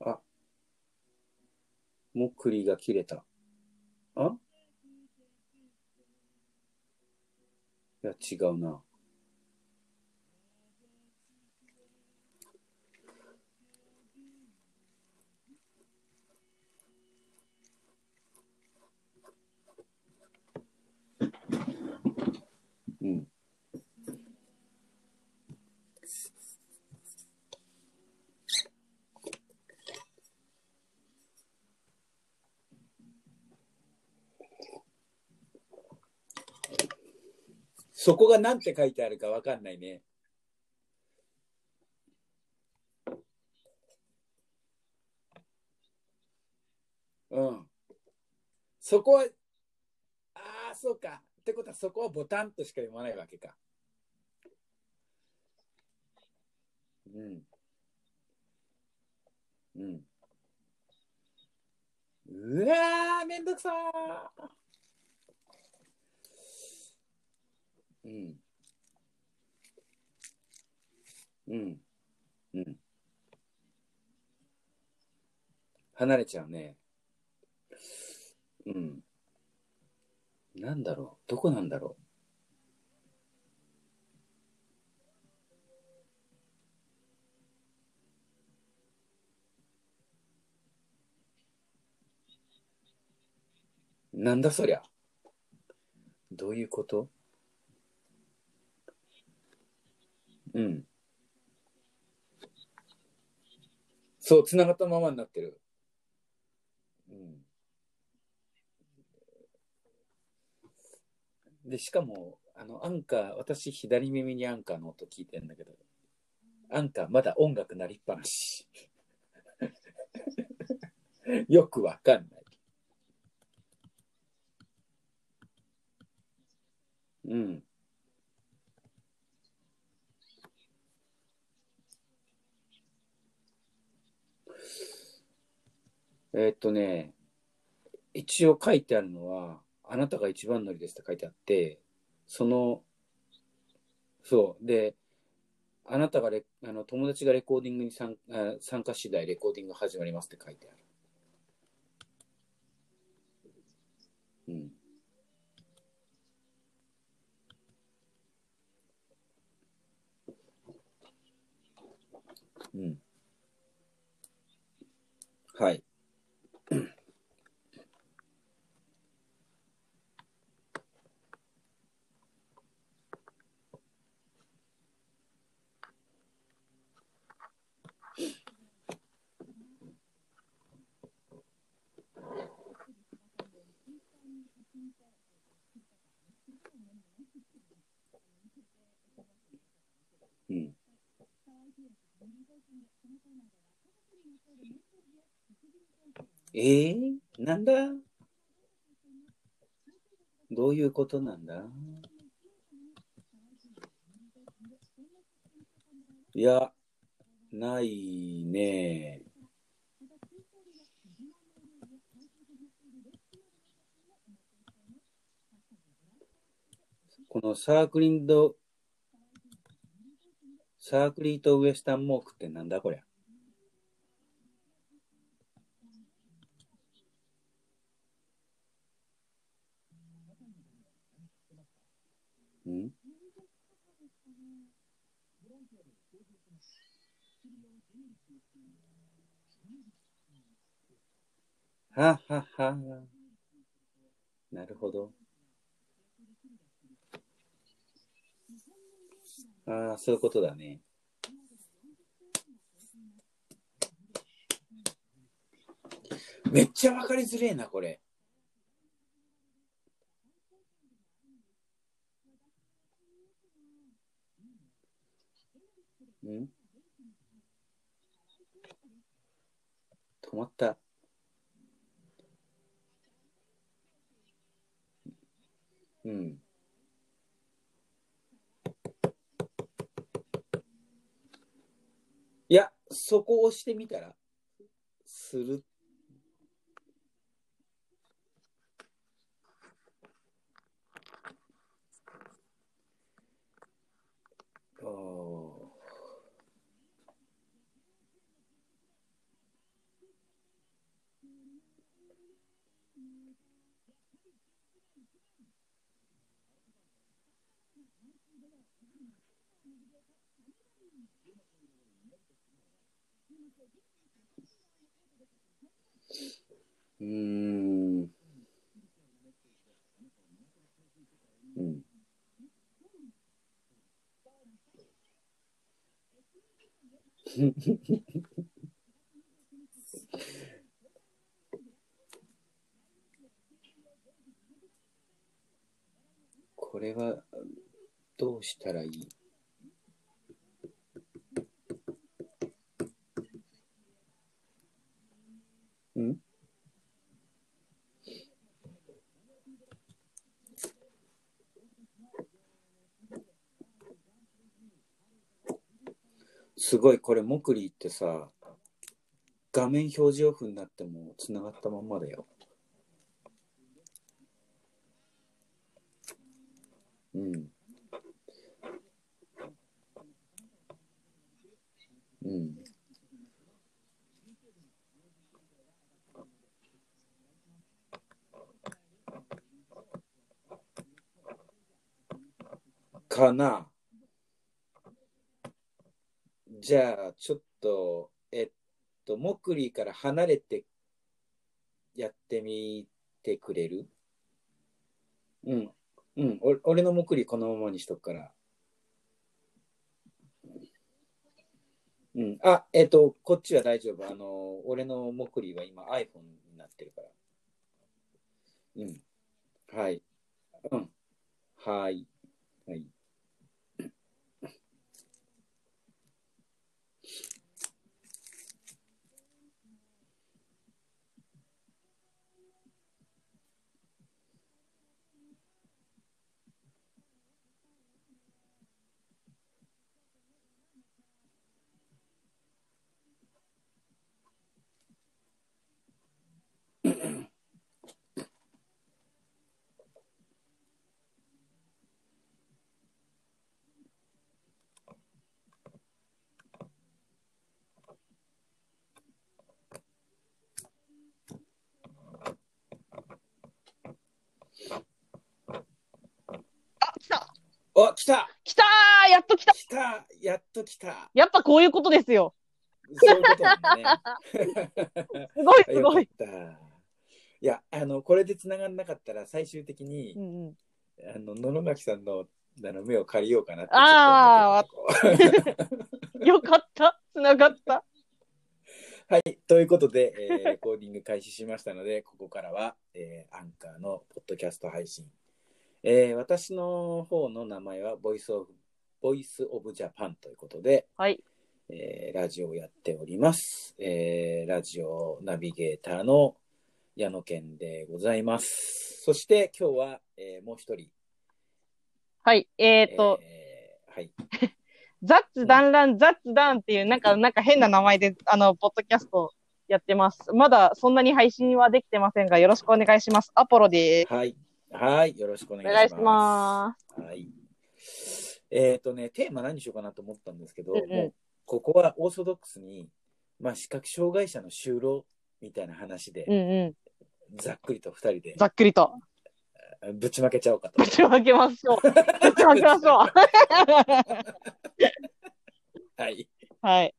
あ、もくりが切れた。あ？いや、違うな。うん。そこが何て書いてあるかわかんないね。うん。そこは、ああ、そうか。ってことはそこはボタンとしか読まないわけか。うん。うん。うわー、めんどくさー。うん。うん。うん。離れちゃうね。うん。なんだろう。どこなんだろう。なんだそりゃ。どういうこと？うん。そう、繋がったままになってる。うん。で、しかも、あの、アンカー、私、左耳にアンカーの音聞いてんだけど、アンカー、まだ音楽鳴りっぱなし。よくわかんない。うん。えーっとね、一応書いてあるのは、あなたが一番乗りですって書いてあって、その、そう。で、あなたがレあの友達がレコーディングに参あ参加次第レコーディング始まりますって書いてある。うん。うん。はい。うん。えー、なんだ？どういうことなんだ？いや、ないね。このサークリンド、サークリートウエスタンモークってなんだこりゃ？んははは。なるほど。ああ、そういうことだね。めっちゃわかりづれえな、これ。止まった。うん。いや、そこを押してみたら、する。おーうん。うん。これはどうしたらいいんすごい、これ、モクリーってさ、画面表示オフになっても繋がったまんまだよ。うん。うん。かな。じゃあ、ちょっと、えっと、モクリーから離れてやってみてくれる？うん。うん。お俺のモクリーこのままにしとくから。うん。あ、えっと、こっちは大丈夫。あの、俺のモクリーは今 iPhone になってるから。うん。はい。うん。はい。はい。あ、来たお、来た来たーやっと来た来たやっと来たやっぱこういうことですよ。そういうことね。すごいすごい。いや、あの、これで繋がんなかったら、最終的に、うんうん、あの、野々垣さんの、あの、目を借りようかなって。あー、ちょっと思ってた よかった。つながった。はい。ということで、えーレ コーディング開始しましたので、ここからは、えーアンカーのポッドキャスト配信。えー私の方の名前は、ボイスオブ、ボイスオブジャパンということで、はい。えーラジオをやっております。えーラジオナビゲーターの矢野健でございます。そして今日は、えーもう一人。はい。えっ、と、えーはい。ザッツダンラン、ザッツダンっていう、なんか、なんか変な名前で、あの、ポッドキャストやってます。まだそんなに配信はできてませんが、よろしくお願いします。アポロではい。はい。よろしくおす。願いします。お願いします。はい。えっ、とね、テーマ何にしようかなと思ったんですけど、うんうんここはオーソドックスに、まあ、視覚障害者の就労みたいな話で、うんうん。ざっくりと二人でざっくりと。ぶちまけちゃおうかとぶ。ちまけましょう。ぶちまけましょう。はい。はい。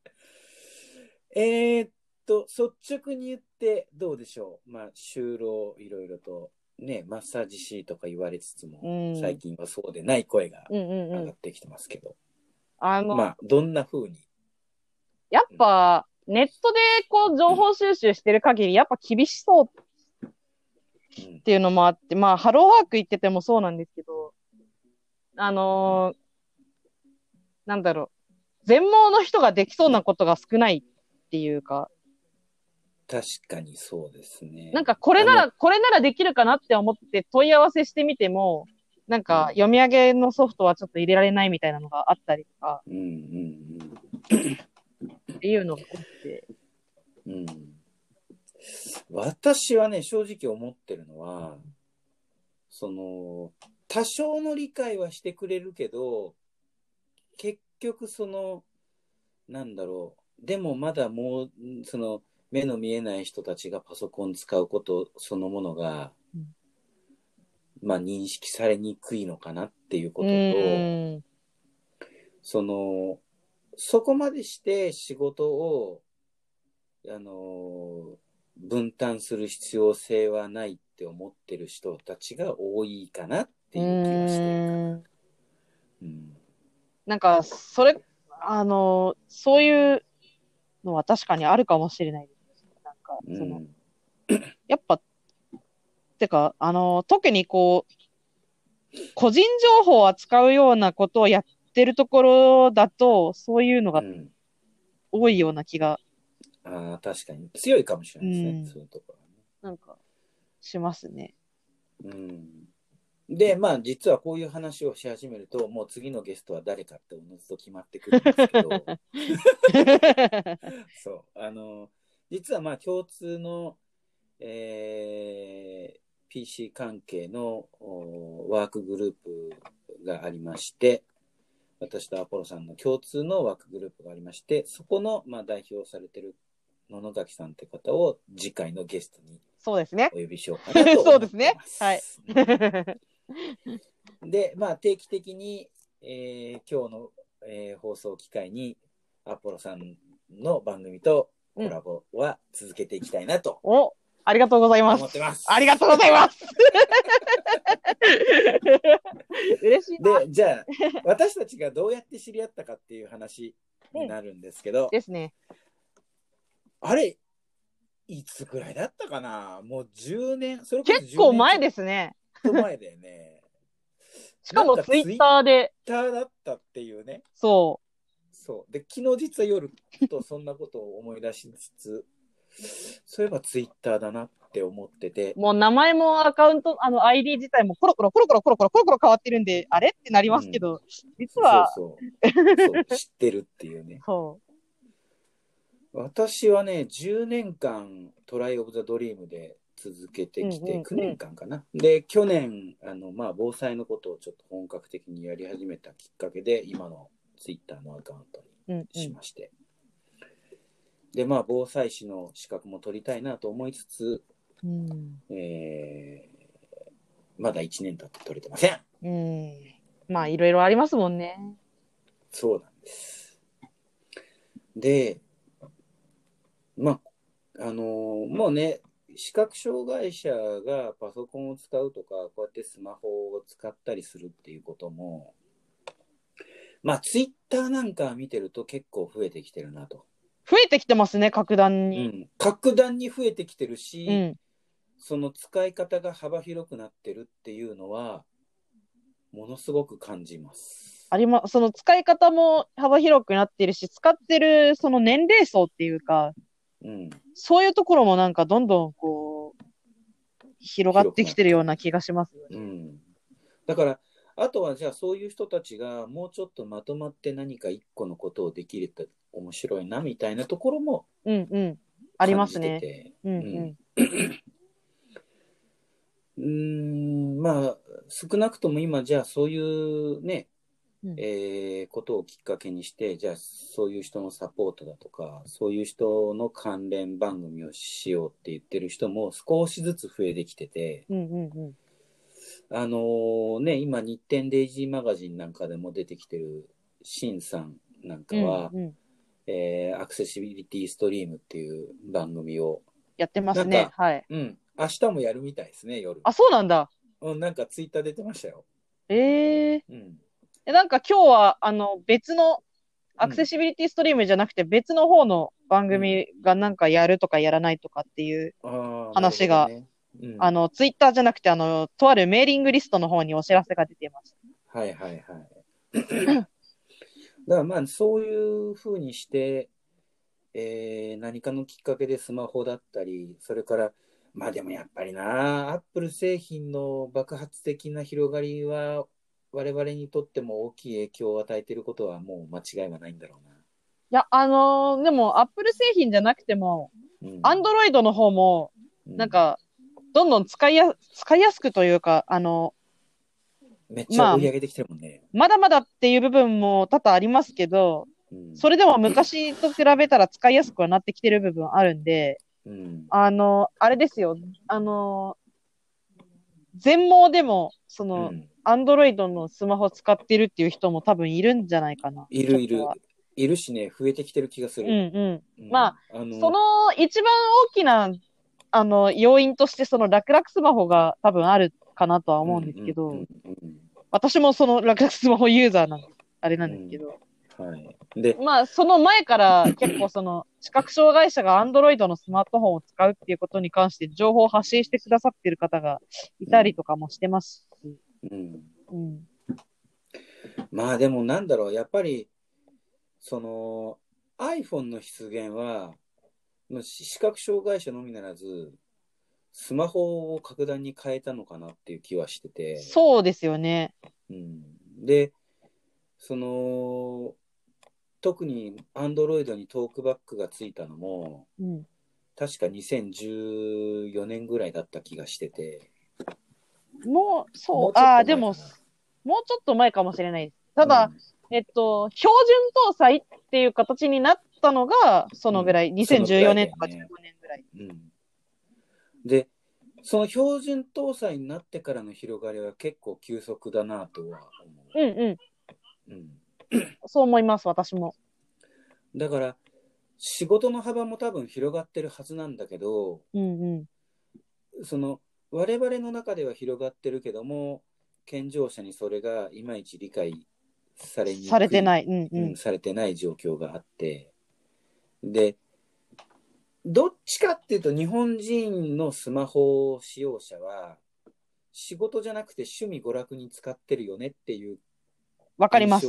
えーっと、率直に言ってどうでしょう。まあ、就労いろいろと、ね、マッサージ師とか言われつつも、うん。最近はそうでない声がうんうん上うん。がってきてますけど、あの、まあ、どんな風に？やっぱ、ネットでこう、情報収集してる限り、やっぱ厳しそううんっていうのもあって、まあ、ハローワーク行っててもそうなんですけど、あのーなんだろう、全盲の人ができそうなことが少ないっていうか、確かにそうですね。なんかこれなあら、これならできるかなって思って問い合わせしてみても、なんか読み上げのソフトはちょっと入れられないみたいなのがあったりとかうんうんっていうのがあって、うん。うん。私はね、正直思ってるのは、その、多少の理解はしてくれるけど、結局その、なんだろう、でもまだもう、その、目の見えない人たちがパソコン使うことそのものが、うんまあ認識されにくいのかなっていうこうとと、ん。その、そこまでして仕事を、あの、分担する必要性はないって思ってる人たちが多いかなっていう気がして。うん。なんか、それ、あの、そういうのは確かにあるかもしれないその、ん。やっぱ、てか、あの、特にこう、個人情報を扱うようなことをやってるところだと、そういうのがうん多いような気が、ああ、確かに。強いかもしれないですね、うんそういうところはね。なんか、しますね。うんで、まあ、実はこういう話をし始めると、もう次のゲストは誰かっておのずと決まってくるんですけど、そう、あの、実はまあ、共通の、えー PC 関係のおワークグループがありまして、私とアポロさんの共通のワークグループがありまして、そこの、まあ、代表されてる野々崎さんって方を次回のゲストにそうですねお。呼びしようかなと思ってます。そうですねはい。で、まあ、定期的に、えー今日の、えー放送機会に、アポロさんの番組とコラボは続けていきたいなとお、ありがとうございます思って。ます。ありがとうございます。嬉しいな。で、じゃあ、私たちがどうやって知り合ったかっていう話になるんですけど、ですね。あれ、いつぐらいだったかな？もう10年、それこそ10年結構前ですね。前だよね。しかもツイッターで、ツイッターだったっていうね。そそう。で、昨日実は夜、ふとそんなことを思い出しつつ、そういえばツイッターだなって思っててう。、もう名前もアカウント、あの ID 自体もコロコロコロコロコロコロコロコロ変わってるんで、あれってなりますけど、実は、そうそうそう知ってるっていうね。そ私はね、10年間トライオブザドリームで続けてきて、うんうんうん9年間かな。で、去年、あの、まあ、防災のことをちょっと本格的にやり始めたきっかけで、今のツイッターのアカウントう。うんうにしん。まして。で、まあ、防災士の資格も取りたいなと思いつつ、うん。えーまだ1年経って取れてません。うん。まあ、いろいろありますもんね。そうなんです。で、まあ、あのーもうね、視覚障害者がパソコンを使うとか、こうやってスマホを使ったりするっていうことも、まあ、ツイッターなんか見てると結構増えてきてるなと。増えてきてますね、格段うに。ん。格段に増えてきてるし、うん。その使い方が幅広くなってるっていうのは、ものすごく感じます。ありま、その使い方も幅広くなってるし、使ってるその年齢層っていうか、うん。そういうところもなんかどんどんこう、広がってきてるような気がしますよね。うん。だから、あとはじゃあそういう人たちがもうちょっとまとまって何か一個のことをできると面白いなみたいなところもうんうん。ありますね。て。うんうん。うーん、まあ、少なくとも今じゃあそういうね、うんえーことをきっかけにして、じゃあそういう人のサポートだとか、そういう人の関連番組をしようって言ってる人も少しずつ増えてきてて、うんうんうん。あのーね、今、日展デイジーマガジンなんかでも出てきてる、シンさんなんかは、うんうん、えーアクセシビリティストリームっていう番組を、やってます。ねはい。うん、明日もやるみたいですね、夜。あ、そうなんだ。うん、なんかツイッター出てましたよ。ええうん。え、なんか今日は、あの、別の、アクセシビリティストリームじゃなくて別の方の番組がなんかやるとかやらないとかっていう、話が、なるほどねうん、あの、ツイッターじゃなくて、あの、とあるメーリングリストの方にお知らせが出てました。はいはいはい。だからまあそういうふうにして、えー何かのきっかけでスマホだったり、それから、まあでもやっぱりな、アップル製品の爆発的な広がりは、我々にとっても大きい影響を与えていることはもう間違いはないんだろいや、あのーでも、アップル製品じゃなくても、うな。うんアンドロイドの方も、なん、か、どんどん使いや、使いやすくというか、あの、めっちゃ追い上げてきてるもんね。まだまだっていう部分も多々ありますけど、うん。それでも昔と比べたら使いやすくはなってきてる部分あるんで、うん。あの、あれですよ、あの、全盲でも、その、うんアンドロイドのスマホ使ってるっていう人も多分いるんじゃないかな。いるいる。いるしね、増えてきてる気がすうんる。うん。うんまあ、あのその一番大きな、あの、要因として、その楽々スマホが多分あるかなとは思うんですけど、うんうんうん私もその楽々スマホユーザーなんで、あれなんですけど、うんはい。で、まあ、その前から結構その、視覚障害者がアンドロイドのスマートフォンを使うっていうことに関して情報を発信してくださってる方がいたりとかもしてますし、うん。うん。まあでもなんだろう、やっぱり、その iPhone の出現は、まあ視覚障害者のみならず、スマホを格段に変えたのかなっていう気はしてて、そうですよね。うん、で、その、特に Android にトークバックがついたのも、うん。確か2014年ぐらいだった気がしてて、もう、そう、ああ、でももうちょっと前かもしれないです。ただ、、えっと、標準搭載っていう形になったのが、そのぐらい、うんそのぐらいだ2014よね年とか15年ぐらい。うんうんで、その標準搭載になってからの広がりは結構急速だなとは思うんうん。う。うん、そう思います、私も。だから、仕事の幅も多分広がってるはずなんだけど、うんうん。その我々の中では広がってるけども、健常者にそれがいまいち理解されにくいされてない。うんううんん。されてない状況があって、で、どっちかっていうと、日本人のスマホ使用者は、仕事じゃなくて趣味娯楽に使ってるよねっていう印わかります。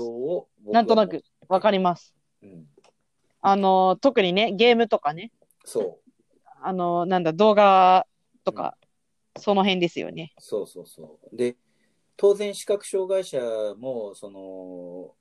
なんとなく、わかります。うん、あの、特にね、ゲームとかね、そあの、なんだ、動画とか、その辺ですよね。う、そうそうそう。で、当然視覚障害者も、その、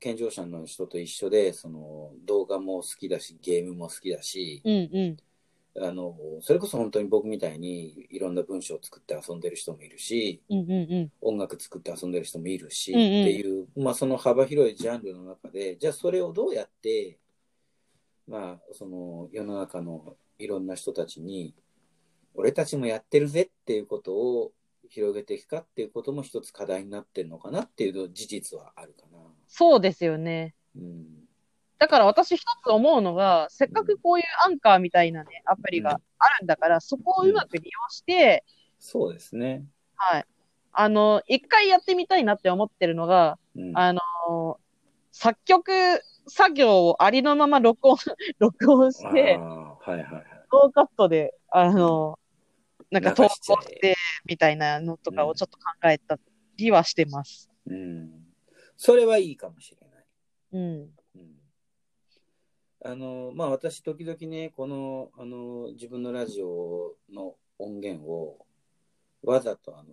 健常者の人と一緒で、その動画も好きだし、ゲームも好きだし、うんうん。あの、それこそ本当に僕みたいにいろんな文章を作って遊んでる人もいるし、うんうんうん。音楽作って遊んでる人もいるし、うんうんっていう、まあその幅広いジャンルの中で、じゃあそれをどうやって、まあその世の中のいろんな人たちに、俺たちもやってるぜっていうことを広げていくかっていうことも一つ課題になってるのかなっていう事実はあるかな。そうですよね。うん。だから私一つ思うのが、せっかくこういうアンカーみたいなね、アプリがあるんだから、そこをうまく利用して、そうですね。はい。あの、一回やってみたいなって思ってるのが、うん。あの、作曲作業をありのまま録音、録音して、はいはいはい。ノーカットで、あの、なんか投稿して、みたいなのとかをちょっと考えたりはしてます。うん。それはいいかもしれない。うん。うんあの、まあ、私、時々ね、この、あの、自分のラジオの音源を、わざと、あの、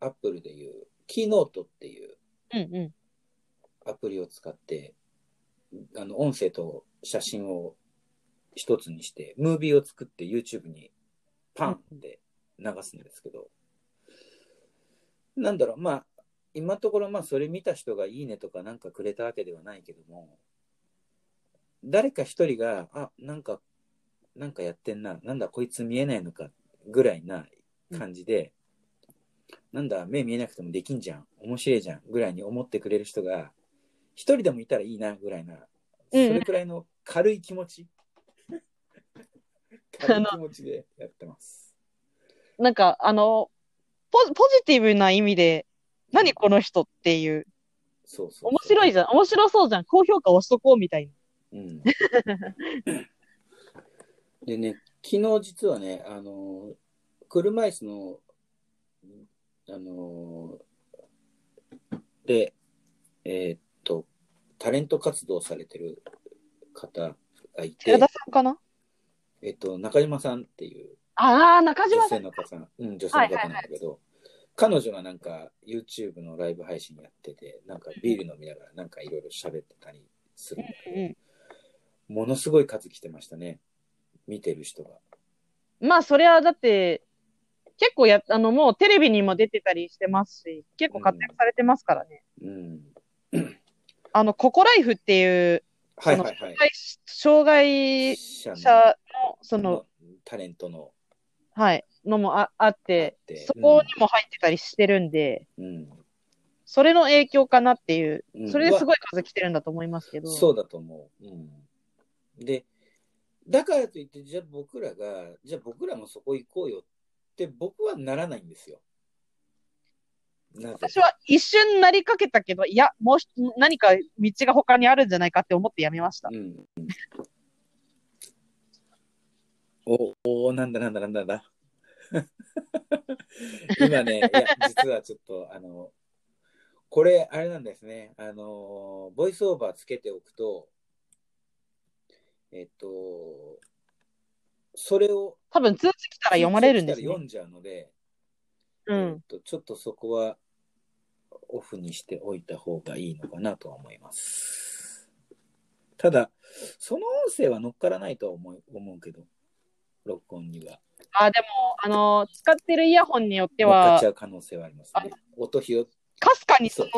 アップルでいう、キーノートっていううんうアプリを使って、あの、音声と写真を一つにして、ムービーを作って YouTube にパンって流すんですけど、なんだろう、まあ、今のところ、まあ、それ見た人がいいねとかなんかくれたわけではないけども、誰か一人が、あ、なんか、なんかやってんな、なんだこいつ見えないのかぐらいな感じで、なんだ目見えなくてもできんじゃん、面白いじゃんぐらいに思ってくれる人が、一人でもいたらいいなぐらいな、そうんれくらいの軽い気持ち、軽い気持ちでやってます。ん。なんか、あの、ポポジティブな意味で、何この人っていう、そうそう面白いじゃん、面白そうじゃん、高評価押しとこうみたいな。うん、でね、昨日実はね、あの、車椅子の、あの、で、えーっと、タレント活動されてる方がいて。寺、田さんかな？えっと、中島さんっていう。ああ、中島女さん。性の方、うん、女性の方なんだけど、彼女がなんか YouTube のライブ配信やってて、なんかビール飲みながらなんかいろいろ喋ってたりするんだけど、うんものすごい数来てましたね。見てる人が。まあ、それはだって、結構や、あの、もうテレビにも出てたりしてますし、結構活躍されてますからね。うん。あの、ココライフっていう、はいはいはい。障害者の、その、タレントの。はい、のもああってあって、そこにも入ってたりしてるんで、うん。それの影響かなっていう、うんそれですごい数来てるんだと思いますけど。そうだと思う。うん。で、だからといって、じゃあ僕らが、じゃあ僕らもそこ行こうよって僕はならないんですよ。私は一瞬なりかけたけど、いや、もうし何か道が他にあるんじゃないかって思ってやめました。うん。お、おなんだなんだなんだなんだ。今ね、いや、実はちょっと、あの、これ、あれなんですね。あの、ボイスオーバーつけておくと、えっと、それを多分通知来たら読まれるんですね。読んじゃうので、うん。えっと、ちょっとそこはオフにしておいた方がいいのかなとは思います。ただ、その音声は乗っからないとは思う思うけど、録音には。あ、でも、あの、使ってるイヤホンによっては乗っかっちゃ、う可能性はありますね。音拾っかすかにその、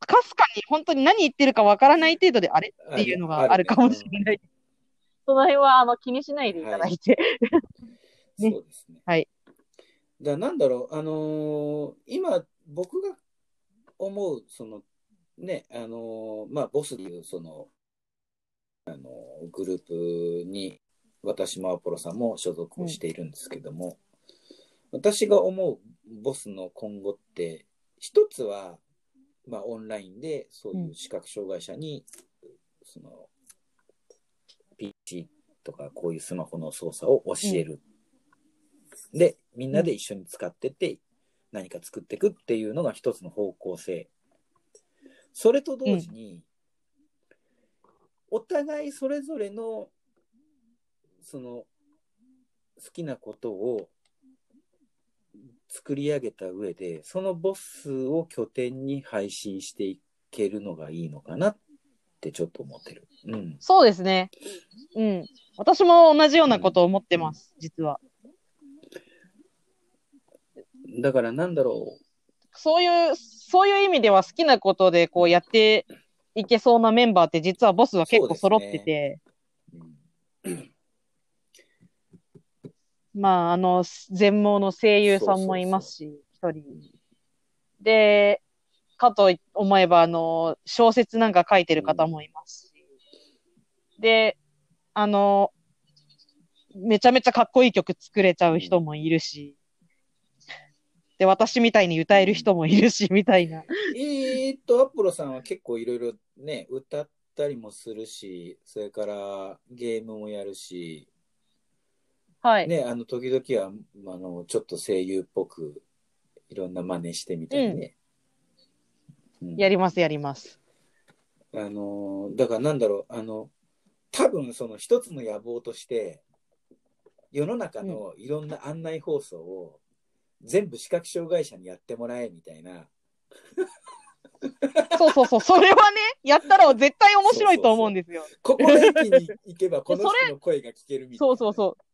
かすかに本当に何言ってるかわからない程度であれっていうのがあるかもしれない。その辺は、あの、気にしないでいただいて。ねそうですね。はい。だなんだろう、あのー今、僕が思う、その、ね、あのーまあ、ボスでいう、その、あのーグループに、私もアポロさんも所属をしているんですけども、私が思うボスの今後って、一つは、まあ、オンラインで、そういう視覚障害者に、その、PC とか、こういうスマホの操作を教える。で、みんなで一緒に使ってって、何か作っていくっていうのが一つの方向性。それと同時に、お互いそれぞれの、その、好きなことを作り上げた上で、そのボスを拠点に配信していけるのがいいのかなってちょっと思ってる。うん。そうですね。うん。私も同じようなことを思ってます、実は。だからなんだろそういう、そういう意味では好きなことでこうやっていけそうなメンバーって実はボスは結構揃ってて、う。うんまあ、あの、全盲の声優さんもいますし、一人。で、かと思えば、あの、小説なんか書いてる方もいますし。で、あの、めちゃめちゃかっこいい曲作れちゃう人もいるし。で、私みたいに歌える人もいるし、みたいな。えーっと、アポロさんは結構いろいろね、歌ったりもするし、それからゲームもやるし、はい。ね、あの、時々は、あの、ちょっと声優っぽく、いろんな真似してみたりね。うんやります、やります。あの、だからなんだろう、あの、多分その一つの野望として、世の中のいろんな案内放送を全部視覚障害者にやってもらえみたいな、そうそうそう。それはね、やったら絶対面白いと思うんですよ。ここの駅に行けばこの人の声が聞けるみたいな。そうそうそう。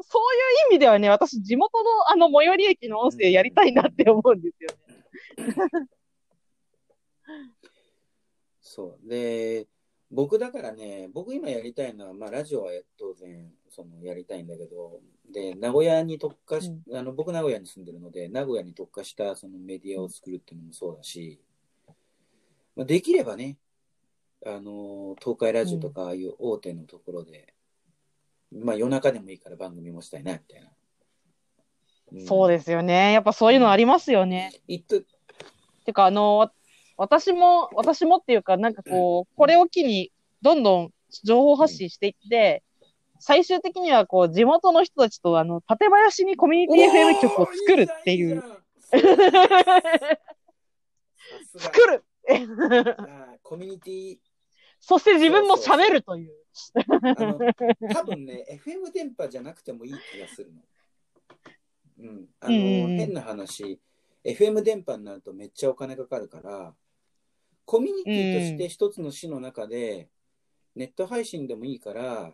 そういう意味ではね、私、地元のあの最寄り駅の音声やりたいなって思うんですよね。そう。で、僕だからね、僕今やりたいのは、まあラジオは当然、そのやりたいんだけど、で、名古屋に特化し、あの、僕名古屋に住んでるので、名古屋に特化したそのメディアを作るっていうのもそうだし、まあ、できればね、あの、東海ラジオとかああいう大手のところで、まあ夜中でもいいから番組もしたいな、みたいな。そうですよね。やっぱそういうのありますよね。いっと、てか、あの、わ私も、私もっていうか、なんかこう、これを機に、どんどん情報発信していって、最終的にはこう、地元の人たちと、あの、館林にコミュニティ FM 局を作るっていう。作 作る コミュニティそして自分も喋るという。多分ね、FM 電波じゃなくてもいい気がするの。うん。あの、変な話、FM 電波になるとめっちゃお金かかるから、コミュニティとして一つの市の中で、ネット配信でもいいから、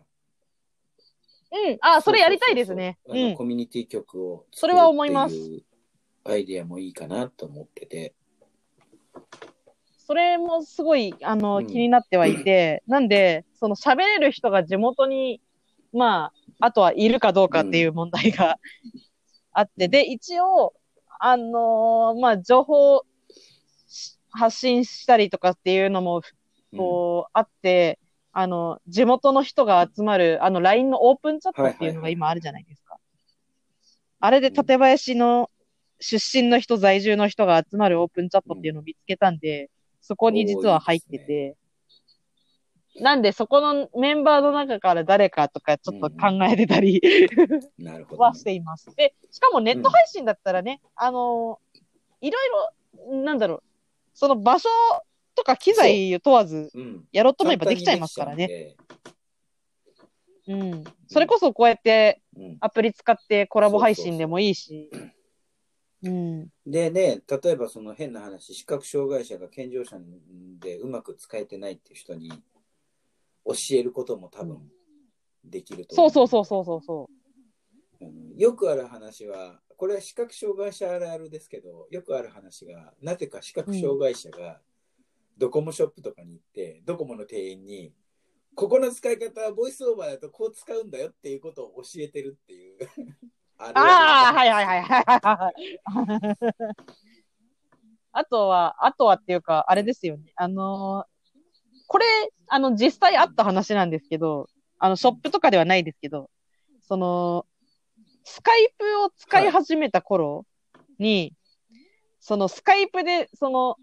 うん。あ、それやりたいですね。そううそうそうあのん。コミュニティ局をそれは思いますアイディアもいいかなと思ってて。それもすごい、あの、うん。気になってはいて、なんで、その喋れる人が地元に、まあ、あとはいるかどうかっていう問題があって、で、一応、あのーまあ、情報し発信したりとかっていうのも、こう、あって、あの、地元の人が集まる、あの、LINE のオープンチャットっていうのが今あるじゃないですか。あれで館林の出身の人、在住の人が集まるオープンチャットっていうのを見つけたんで、そこに実は入ってて、なんでそこのメンバーの中から誰かとかちょっと考えてたりなるほどはしています。で、しかもネット配信だったらね、あのいろいろ、なんだろう、その場所とか機材を問わず、うん。やろうと思えばできちゃいますからね。うん。それこそこうやってうん。アプリ使ってコラボ配信でもいいし。うん。でね、例えばその変な話、視覚障害者が健常者でうまく使えてないっていう人に教えることも多分できると思そうそうそうそうそうそうん。よくある話は、これは視覚障害者あるあるですけど、よくある話が、なぜか視覚障害者がドコモショップとかに行って、ドコモの店員に、ここの使い方はボイスオーバーだとこう使うんだよっていうことを教えてるっていう。あ。あはいはいはいはいはい。あとは、あとはっていうか、あれですよね。あのーこれ、あの、実際あった話なんですけど、あの、ショップとかではないですけど、その、スカイプを使い始めた頃に、そのスカイプで、その、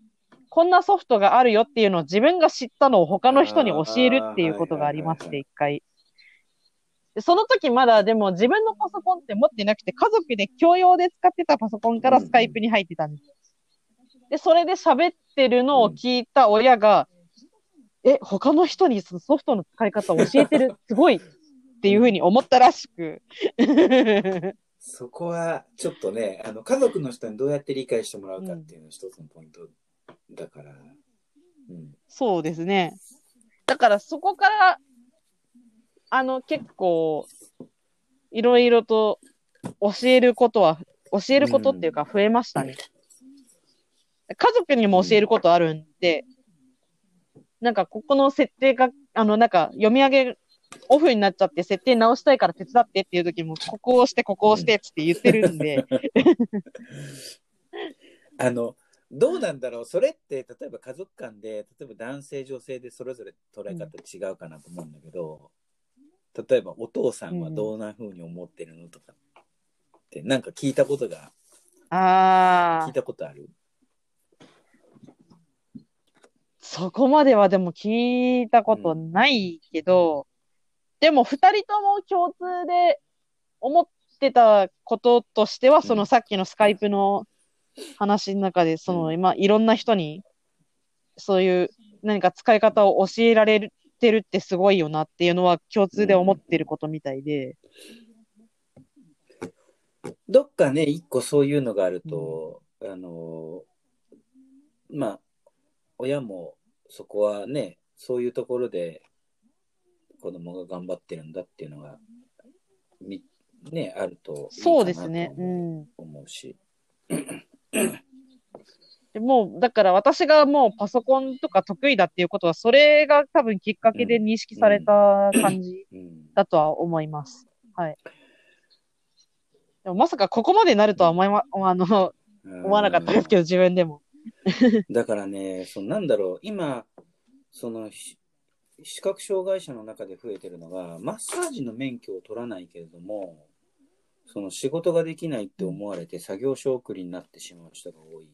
こんなソフトがあるよっていうのを自分が知ったのを他の人に教えるっていうことがありまして、一回。でその時まだでも自分のパソコンって持ってなくて、家族で共用で使ってたパソコンからスカイプに入ってたんですよ。で、それで喋ってるのを聞いた親が、え、他の人にそのソフトの使い方を教えてる、すごいっていうふうに思ったらしく。そこはちょっとね、あの家族の人にどうやって理解してもらうかっていうのが一つのポイントだから。うん。そうですね。だからそこから、あの、結構、いろいろと教えることは、教えることっていうか増えましたね。家族にも教えることあるんで、なんかここの設定が、あの、なんか読み上げオフになっちゃって設定直したいから手伝ってっていう時も、ここを押して、ここを押してって言ってるんで、あの、どうなんだろう。それって、例えば家族間で、例えば男性、女性でそれぞれ捉え方違うかなと思うんだけど、例えばお父さんはどんな風に思ってるのとかって、なんか聞いたことが、あー。聞い、たことある？そこまではでも聞いたことないけど、でも二人とも共通で思ってたこととしては、そのさっきのスカイプの話の中で、そのうん。今いろんな人にそういう何か使い方を教えられてるってすごいよなっていうのは共通で思ってることみたいで、どっかね、一個そういうのがあると、あの、まあ、親もそこはね、そういうところで子供が頑張ってるんだっていうのが、みね、あるとそうですね。とうん。思うし。でもう、だから私がもうパソコンとか得意だっていうことは、それが多分きっかけで認識された感じうん。だとは思います。はい。でもまさかここまでなるとは思いま、あの、思わなかったですけど、自分でも。だからね、そのなんだろう、今、そのし視覚障害者の中で増えてるのが、マッサージの免許を取らないけれども、その仕事ができないって思われて作業所送りになってしまう人が多い。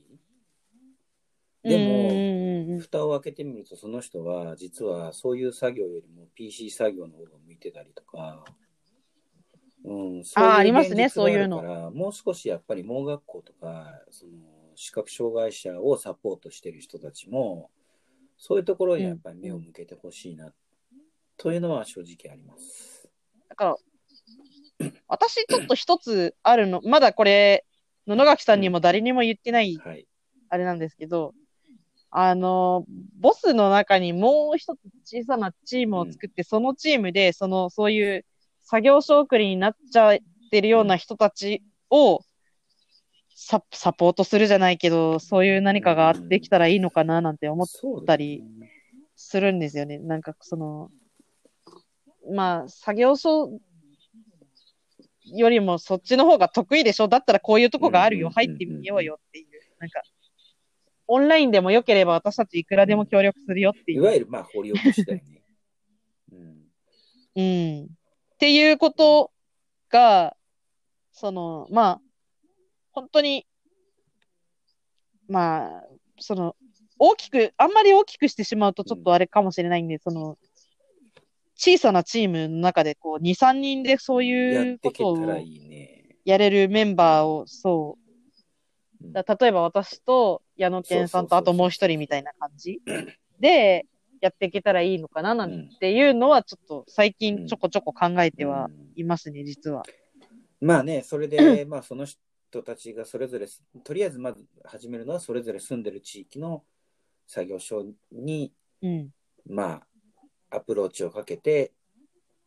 でも、蓋を開けてみると、その人は実はそういう作業よりも PC 作業の方が向いてたりとか、うん、そういうあーありますねそういうのからもう少しやっぱり盲学校とか、その視覚障害者をサポートしてる人たちも、そういうところにやっぱり目を向けてほしいな、というのは正直あります。だから、私ちょっと一つあるの、まだこれ、野々垣さんにも誰にも言ってない、はい。あれなんですけど、あの、ボスの中にもう一つ小さなチームを作って、そのチームで、その、そういう作業所送りになっちゃってるような人たちを、ササポートするじゃないけど、そういう何かができたらいいのかななんて思ったりするんですよね。なんかその、まあ、作業所よりもそっちの方が得意でしょ？だったらこういうとこがあるよ。入ってみようよっていう。なんか、オンラインでも良ければ私たちいくらでも協力するよっていう。いわゆる、まあ、掘り起こしだよね。うん。うん。っていうことが、その、まあ、本当に、まあ、その、大きく、あんまり大きくしてしまうとちょっとあれかもしれないんで、その、小さなチームの中で、こう、2、3人でそういうことをやれるメンバーを、そう。だ例えば私と矢野健さんとあともう一人みたいな感じでやっていけたらいいのかななんていうのはちょっと最近ちょこちょこ考えてはいますね、実は。まあね、それで、まあその人たちがそれぞれ、とりあえずまず始めるのはそれぞれ住んでる地域の作業所に、うん、まあ、アプローチをかけて、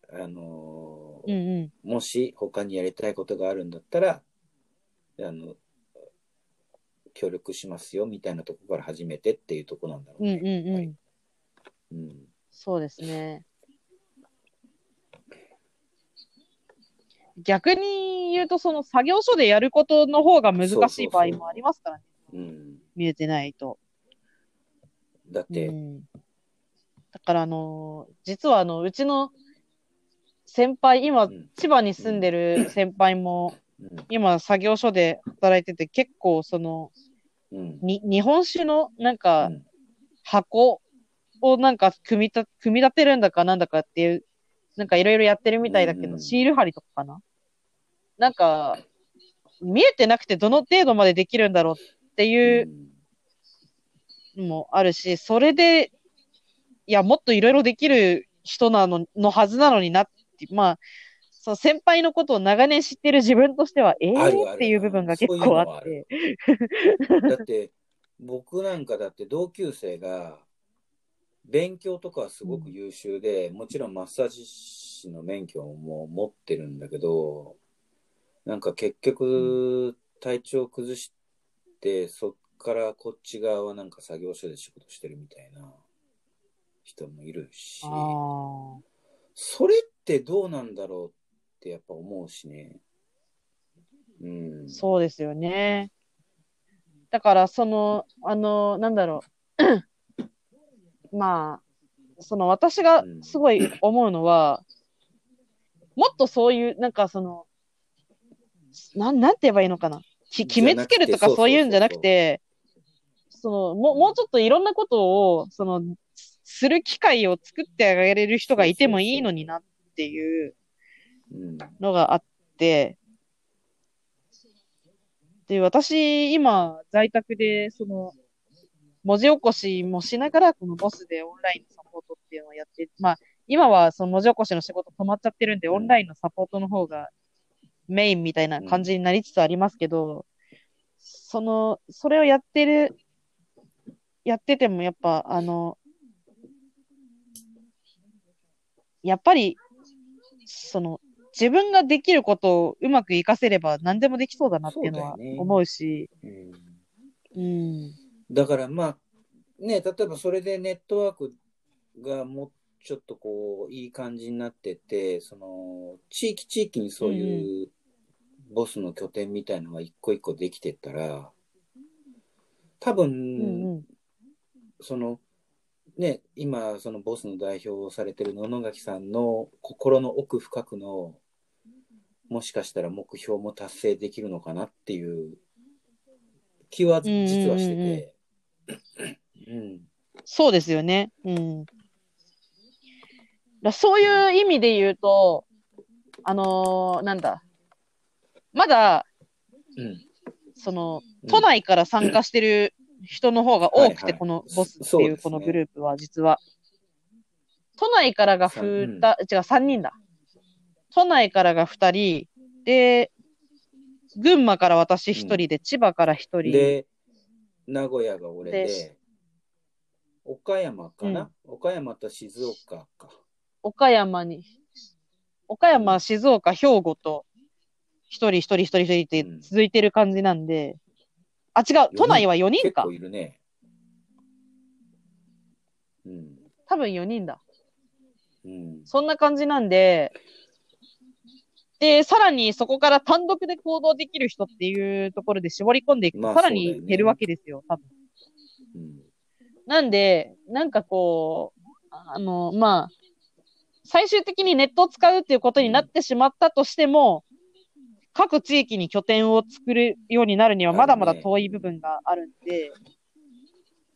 あのーうんうん、もし他にやりたいことがあるんだったら、あの、協力しますよみたいなところから始めてっていうとこなんだろうね。うんうんうん。うん、そうですね。逆に言うと、その作業所でやることの方が難しい場合もありますからね。うん、見えてないと。だって、うん、だからあのー、実はあの、うちの先輩、今、千葉に住んでる先輩も、今、作業所で働いてて、結構、その、に日本酒の、なんか、箱をなんか組みた、組み立てるんだかなんだかっていう、なんかいろいろやってるみたいだけど、シール貼りとかかな？なんか、見えてなくてどの程度までできるんだろうっていうのもあるし、それで、いや、もっといろいろできる人なの、のはずなのになって、まあ、その先輩のことを長年知ってる自分としては、ええー、っていう部分が結構あって。だって、僕なんかだって同級生が、勉強とかはすごく優秀で、うん、もちろんマッサージ師の免許も持ってるんだけど、なんか結局、体調崩して、そっからこっち側はなんか作業所で仕事してるみたいな人もいるし、それってどうなんだろうってやっぱ思うしね。うん。そうですよね。だから、その、あの、なんだろう。まあ、その私がすごい思うのは、うん、もっとそういう、なんかその、なん、なんて言えばいいのかな。き決めつけるとかそういうんじゃなくて、その、もう、もうちょっといろんなことを、その、する機会を作ってあげれる人がいてもいいのになっていうのがあって、で、私、今、在宅で、その、文字起こしもしながら、このボスでオンラインのサポートっていうのをやって、まあ、今はその文字起こしの仕事止まっちゃってるんで、オンラインのサポートの方がメインみたいな感じになりつつありますけど、その、それをやってる、やっててもやっぱ、あの、やっぱり、その、自分ができることをうまく活かせれば何でもできそうだなっていうのは思うし。うね、うん。だからまあ、ね、例えばそれでネットワークがもうちょっとこう、いい感じになってて、その、地域地域にそういうボスの拠点みたいのが一個一個できてったら、多分、うんうん、その、ね、今、そのボスの代表をされてる野々垣さんの心の奥深くの、もしかしたら目標も達成できるのかなっていう気は実はしてて。うん、そうですよね。うん。だそういう意味で言うと、あのー、なんだ。まだ、うん、その、都内から参加してる人の方が多くて、このボスっていうこのグループは実は。都内からが2、うん、違う、3人だ。都内からが2人、で、群馬から私1人で、うん、千葉から1人。で、名古屋が俺で、岡山かな、うん、岡山と静岡か。岡山に、岡山、静岡、兵庫と、一人一人一人一人ってうん。続いてる感じなんで、あ、違う、都内は4人か結構。いるね。うん。多分4人だ。うん。そんな感じなんで、で、さらにそこから単独で行動できる人っていうところで絞り込んでいくと、まあさらに減るわけですよ、多分。うん。なんで、なんかこう、あの、まあ、最終的にネットを使うっていうことになってしまったとしても、各地域に拠点を作るようになるにはまだまだ遠い部分があるんで、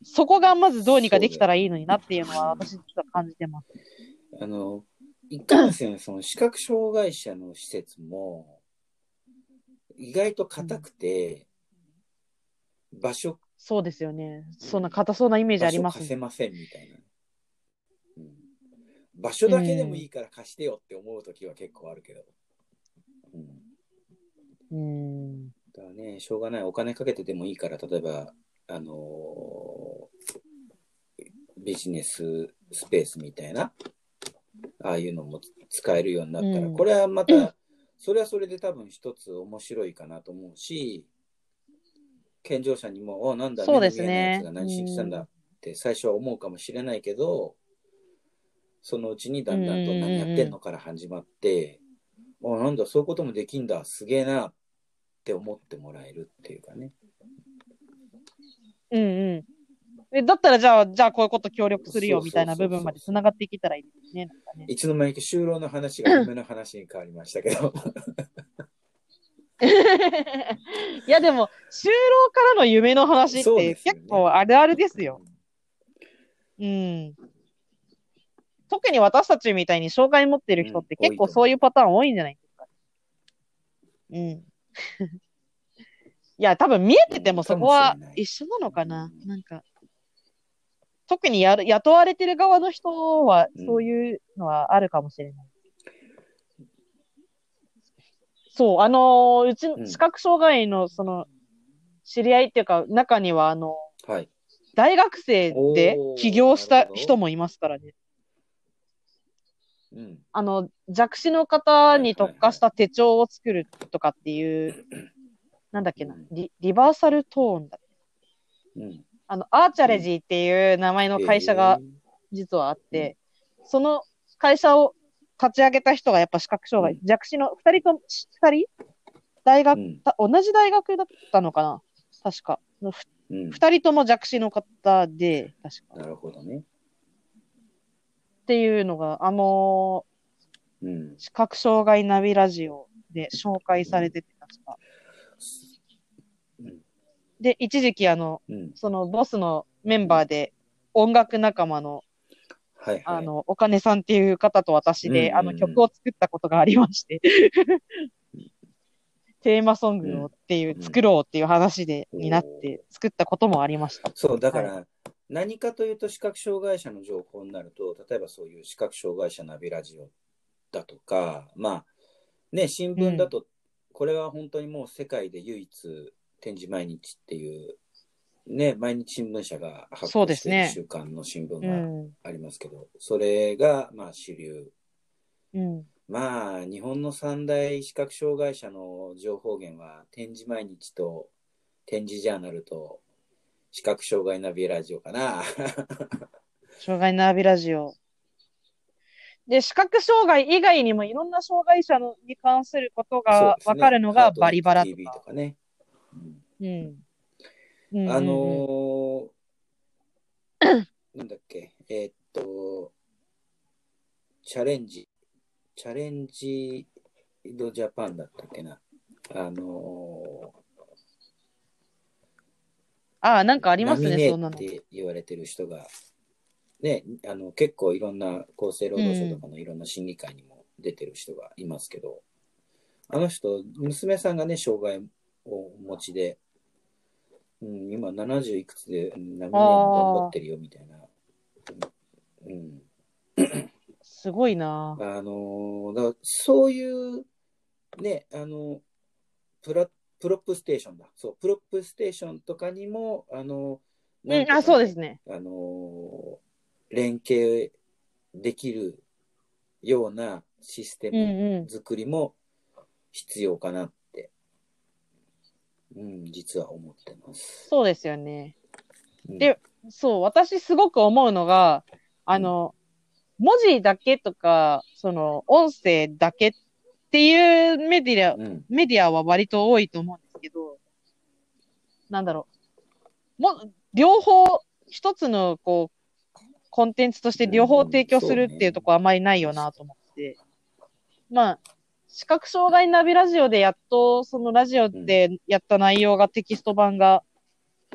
そこがまずどうにかできたらいいのになっていうのは私実は感じてます。あの、いかんせん、その視覚障害者の施設も、意外と硬くて、場所、そうですよね。そんな硬そうなイメージありますね。貸せませんみたいな。うん、場所だけでもいいから貸してよって思うときは結構あるけど。うん。うん。だね、しょうがない。お金かけてでもいいから、例えば、あのービジネススペースみたいな、ああいうのも使えるようになったら、うんこれはまた、それはそれで多分一つ面白いかなと思うし、健常者にも、おなんだ、そうですねが何しに来たんだって最初は思うかもしれないけど、そのうちにだんだんと何やってんのから始まって、あなんだ、そういうこともできんだ、すげえなって思ってもらえるっていうかね。うんうん。えだったらじゃあ、じゃあこういうこと協力するよみたいな部分まで繋がっていけたらいいですね。いつの間にか就労の話が夢の話に変わりましたけど。いやでも、就労からの夢の話って結構あるあるですよ。うん。特に私たちみたいに障害持ってる人ってうん結構そういうパターン多いんじゃないですか。うん。いや、多分見えててもそこは一緒なのかな？なんか、特にやる雇われてる側の人はうんそういうのはあるかもしれない。そう、あのーうち視覚障害のその、知り合いっていうか、中にはあの、はい。大学生で起業した人もいますからね。うん。あの、弱視の方に特化した手帳を作るとかっていう、なんだっけなうん、リリバーサルトーンだ。うん。あの、アーチャレジーっていう名前の会社がえ実はあって、その会社を立ち上げた人がやっぱ視覚障害、うん弱視の二人と、二人？大学、ーうん。た同じ大学だったのかな？確か。ふうん。二人とも弱視の方で、確か。なるほどね。っていうのが、あのうんー。視覚障害ナビラジオで紹介されてて、確か。うん。で、一時期あの、うん。そのボスのメンバーで、音楽仲間の、はいはい。あの、お金さんっていう方と私で、うんうんうんあの、曲を作ったことがありまして、テーマソングをっていう、うん作ろうっていう話で、うんになって、作ったこともありました。そう、だから、何かというと視覚障害者の情報になると、例えばそういう視覚障害者ナビラジオだとか、まあ、ね、新聞だと、これは本当にもう世界で唯一、展示毎日っていう、ね、毎日新聞社が発行している週刊の新聞うがん。ありますけど、それが、まあ、主流。うん。まあ、日本の三大視覚障害者の情報源は、展示毎日と、展示ジャーナルと、視覚障害ナビラジオかな。障害ナビラジオ。で、視覚障害以外にもいろんな障害者のに関することがわかるのがバリバラと TV とか。かね。うんうん。うんあのーなんだっけ、えーっと、チャレンジ、チャレンジドジャパンだったっけな。あのああ、なんかあー、りますね、ナミネそんなの。って言われてる人が、ね、あの結構いろんな厚生労働省とかのいろんな審議会にも出てる人がいますけど、あの人、娘さんがね、障害をお持ちで、うん、今70いくつで、うんナミネ頑張ってるよみたいな。うん、すごいな。あのーだそういう、ね、あの、プラ、プロップステーションだ。そう、プロップステーションとかにも、あの、うん、あ、そうですね。あのー連携できるようなシステうんムうん。作りも必要かなっうん、実は思ってます。そうですよね。うんでそう、私すごく思うのが、あの、文字だけとか、その、音声だけっていうメディア、うん、メディアは割と多いと思うんですけど、なんだろう。も、両方、一つの、こう、コンテンツとして両方提供するっていうところあまりないよなと思って。まあ、視覚障害ナビラジオでやっと、そのラジオでやった内容がテキスト版が、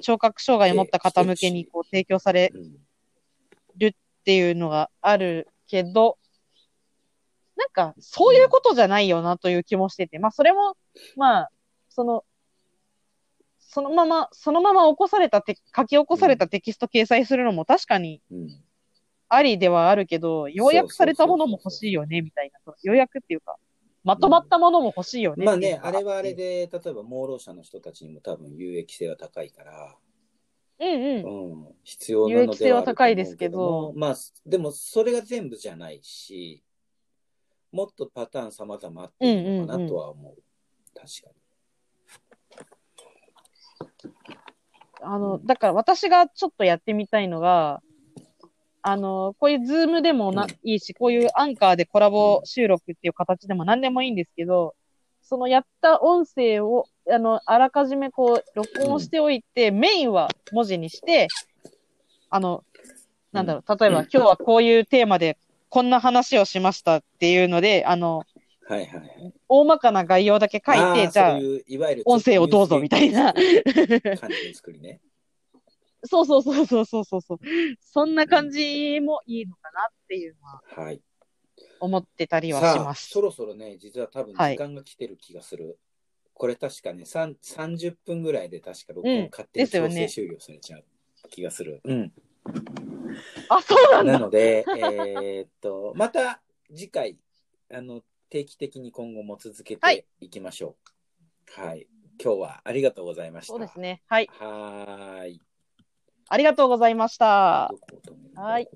聴覚障害を持った方向けにこう提供されうん、っていうのがあるけど、なんか、そういうことじゃないよなという気もしてて、まあ、それも、まあ、その、そのまま、そのまま起こされたて、書き起こされたテキスト掲載するのも確かにうん、ありではあるけど、要約されたものも欲しいよね、みたいな。要約っていうか、まとまったものも欲しいよねまあね、あれはあれ。で、例えば盲ろ者の人たちにも多分有益性は高いから、うんうん。うん、必要なのではあると思う有益性は高いですけど。もまあ、でもそれが全部じゃないし、もっとパターン様々あっていいのかなとは思う。確かにあの、だから私がちょっとやってみたいのが、あの、こういう Zoom でもな、うんいいし、こういうアンカーでコラボ収録っていう形でも何でもいいんですけど、そのやった音声を、あの、あらかじめこう、録音しておいて、メインは文字にして、あの、なんだろう、例えば、今日はこういうテーマでこんな話をしましたっていうので、あの、に。はいはいはい。大まかな概要だけ書いて、ーじゃあそう、いういわゆる音声をどうぞみたいな感じの作りね。そうそうそうそうそうそうそう。そんな感じもいいのかなっていうのははい。思ってたりはしさあ、ますそ。ろそろね、実は多分はい時間が来てる気がする。これ確かね、3 30分ぐらいで確か録うん音勝手にですよね強制終了されちゃう気がする。うん。あ、そうなんなだ。ので、えーっと、また次回、あの、定期的に今後も続けはいていきましょう。はい。今日はありがとうございました。そうですね。はい。はーい。ありがとうございました。はい